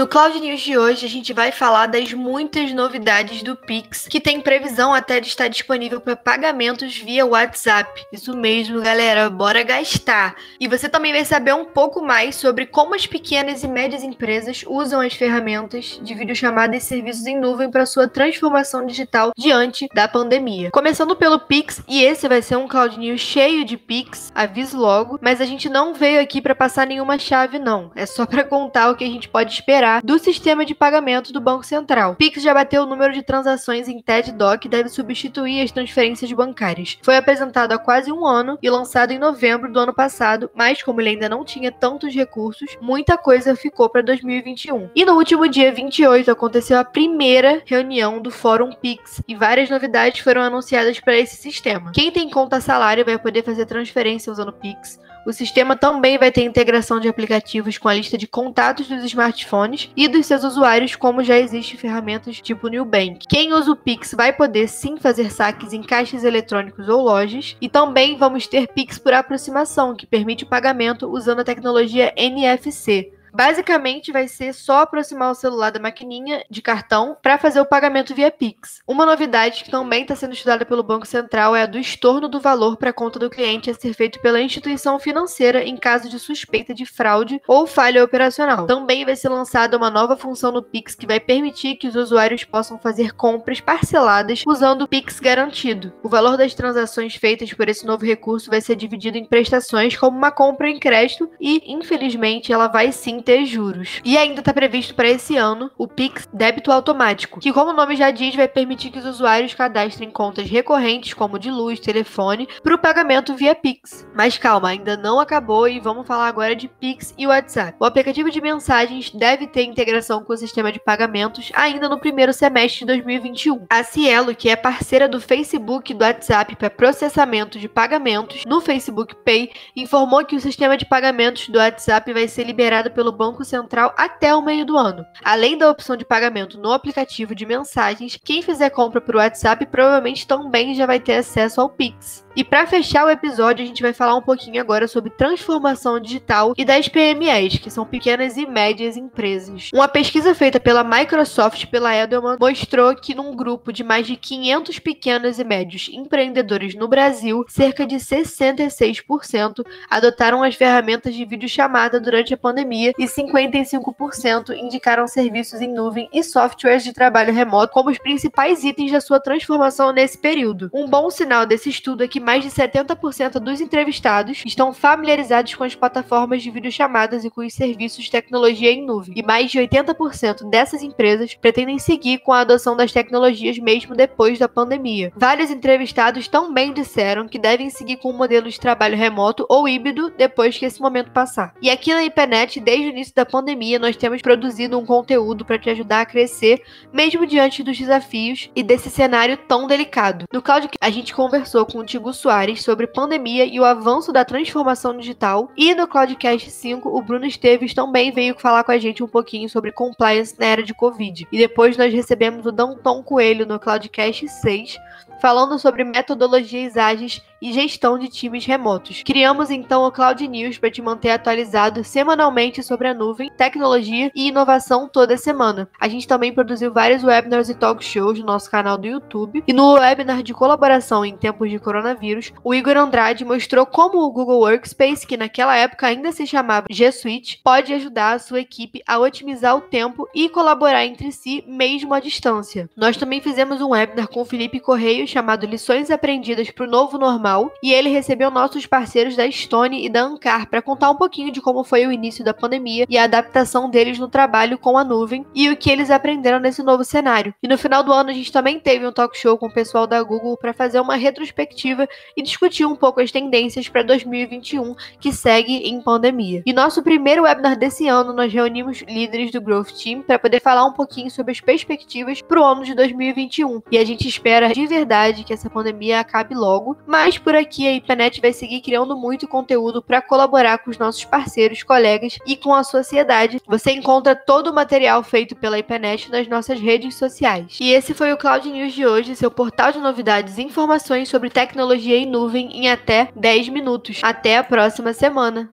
No Cloud News de hoje, a gente vai falar das muitas novidades do Pix, que tem previsão até de estar disponível para pagamentos via WhatsApp. Isso mesmo, galera, bora gastar! E você também vai saber um pouco mais sobre como as pequenas e médias empresas usam as ferramentas de videochamada e serviços em nuvem para sua transformação digital diante da pandemia. Começando pelo Pix, e esse vai ser um Cloud News cheio de Pix, aviso logo, mas a gente não veio aqui para passar nenhuma chave, não. É só para contar o que a gente pode esperar do sistema de pagamento do Banco Central. Pix já bateu o número de transações em TED Doc e deve substituir as transferências bancárias. Foi apresentado há quase um ano e lançado em novembro do ano passado, mas como ele ainda não tinha tantos recursos, muita coisa ficou para 2021. E no último dia 28 aconteceu a primeira reunião do Fórum Pix e várias novidades foram anunciadas para esse sistema. Quem tem conta salário vai poder fazer transferência usando Pix. O sistema também vai ter integração de aplicativos com a lista de contatos dos smartphones e dos seus usuários, como já existe ferramentas tipo Nubank. Quem usa o Pix vai poder sim fazer saques em caixas eletrônicos ou lojas, e também vamos ter Pix por aproximação, que permite o pagamento usando a tecnologia NFC. Basicamente, vai ser só aproximar o celular da maquininha de cartão para fazer o pagamento via Pix. Uma novidade que também está sendo estudada pelo Banco Central é a do estorno do valor para a conta do cliente a ser feito pela instituição financeira em caso de suspeita de fraude ou falha operacional. Também vai ser lançada uma nova função no Pix que vai permitir que os usuários possam fazer compras parceladas usando o Pix garantido. O valor das transações feitas por esse novo recurso vai ser dividido em prestações como uma compra em crédito e, infelizmente, ela vai sim ter juros. E ainda está previsto para esse ano o Pix débito automático, que como o nome já diz, vai permitir que os usuários cadastrem contas recorrentes como de luz, telefone, para o pagamento via Pix. Mas calma, ainda não acabou e vamos falar agora de Pix e WhatsApp. O aplicativo de mensagens deve ter integração com o sistema de pagamentos ainda no primeiro semestre de 2021. A Cielo, que é parceira do Facebook e do WhatsApp para processamento de pagamentos no Facebook Pay, informou que o sistema de pagamentos do WhatsApp vai ser liberado pelo pelo Banco Central até o meio do ano. Além da opção de pagamento no aplicativo de mensagens, quem fizer compra por WhatsApp provavelmente também já vai ter acesso ao Pix. E para fechar o episódio, a gente vai falar um pouquinho agora sobre transformação digital e das PMEs, que são pequenas e médias empresas. Uma pesquisa feita pela Microsoft pela Edelman mostrou que num grupo de mais de 500 pequenos e médios empreendedores no Brasil, cerca de 66% adotaram as ferramentas de videochamada durante a pandemia e 55% indicaram serviços em nuvem e softwares de trabalho remoto como os principais itens da sua transformação nesse período. Um bom sinal desse estudo é que mais de 70% dos entrevistados estão familiarizados com as plataformas de videochamadas e com os serviços de tecnologia em nuvem, e mais de 80% dessas empresas pretendem seguir com a adoção das tecnologias mesmo depois da pandemia. Vários entrevistados também disseram que devem seguir com o um modelo de trabalho remoto ou híbrido depois que esse momento passar. E aqui na IPNET, desde o início da pandemia, nós temos produzido um conteúdo para te ajudar a crescer, mesmo diante dos desafios e desse cenário tão delicado. No Cloud, a gente conversou com o Hugo Soares sobre pandemia e o avanço da transformação digital. E no Cloudcast 5, o Bruno Esteves também veio falar com a gente um pouquinho sobre compliance na era de Covid. E depois nós recebemos o Danton Coelho no Cloudcast 6, falando sobre metodologias ágeis e gestão de times remotos. Criamos então o Cloud News para te manter atualizado semanalmente sobre a nuvem, tecnologia e inovação toda semana. A gente também produziu vários webinars e talk shows no nosso canal do YouTube. E no webinar de colaboração em tempos de coronavírus, o Igor Andrade mostrou como o Google Workspace, que naquela época ainda se chamava G Suite, pode ajudar a sua equipe a otimizar o tempo e colaborar entre si mesmo à distância. Nós também fizemos um webinar com o Felipe Correio chamado Lições Aprendidas para o Novo Normal e ele recebeu nossos parceiros da Stone e da Ancar para contar um pouquinho de como foi o início da pandemia e a adaptação deles no trabalho com a nuvem e o que eles aprenderam nesse novo cenário. E no final do ano a gente também teve um talk show com o pessoal da Google para fazer uma retrospectiva e discutir um pouco as tendências para 2021 que segue em pandemia. E nosso primeiro webinar desse ano nós reunimos líderes do Growth Team para poder falar um pouquinho sobre as perspectivas para o ano de 2021. E a gente espera de verdade que essa pandemia acabe logo, mas por aqui. A IPNET vai seguir criando muito conteúdo para colaborar com os nossos parceiros, colegas e com a sociedade. Você encontra todo o material feito pela IPNET nas nossas redes sociais. E esse foi o Cloud News de hoje, seu portal de novidades e informações sobre tecnologia em nuvem em até 10 minutos. Até a próxima semana.